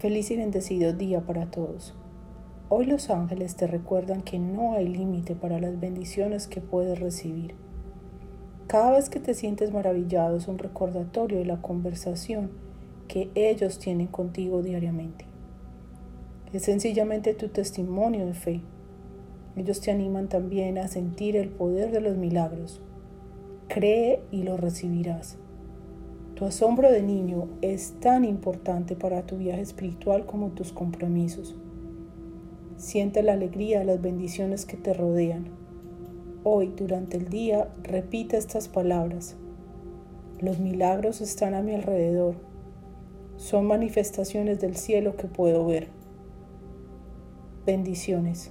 Feliz y bendecido día para todos. Hoy los ángeles te recuerdan que no hay límite para las bendiciones que puedes recibir. Cada vez que te sientes maravillado es un recordatorio de la conversación que ellos tienen contigo diariamente. Es sencillamente tu testimonio de fe. Ellos te animan también a sentir el poder de los milagros. Cree y lo recibirás. Tu asombro de niño es tan importante para tu viaje espiritual como tus compromisos. Siente la alegría las bendiciones que te rodean. Hoy, durante el día, repite estas palabras. Los milagros están a mi alrededor. Son manifestaciones del cielo que puedo ver. Bendiciones.